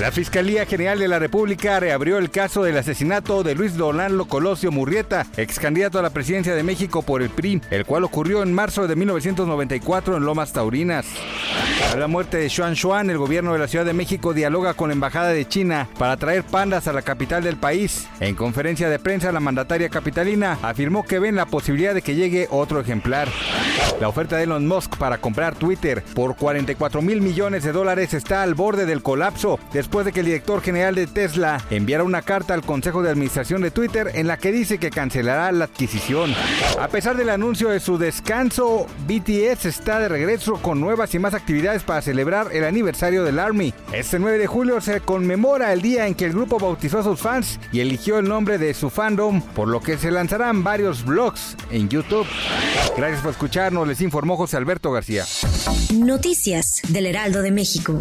La Fiscalía General de la República reabrió el caso del asesinato de Luis Donaldo Colosio Murrieta, ex candidato a la presidencia de México por el PRI, el cual ocurrió en marzo de 1994 en Lomas Taurinas. A la muerte de Xuan Xuan, el gobierno de la Ciudad de México dialoga con la Embajada de China para traer pandas a la capital del país. En conferencia de prensa, la mandataria capitalina afirmó que ven la posibilidad de que llegue otro ejemplar. La oferta de Elon Musk para comprar Twitter por 44 mil millones de dólares está al borde del colapso después de que el director general de Tesla enviara una carta al Consejo de Administración de Twitter en la que dice que cancelará la adquisición. A pesar del anuncio de su descanso, BTS está de regreso con nuevas y más actividades para celebrar el aniversario del Army. Este 9 de julio se conmemora el día en que el grupo bautizó a sus fans y eligió el nombre de su fandom, por lo que se lanzarán varios vlogs en YouTube. Gracias por escucharnos, les informó José Alberto García. Noticias del Heraldo de México.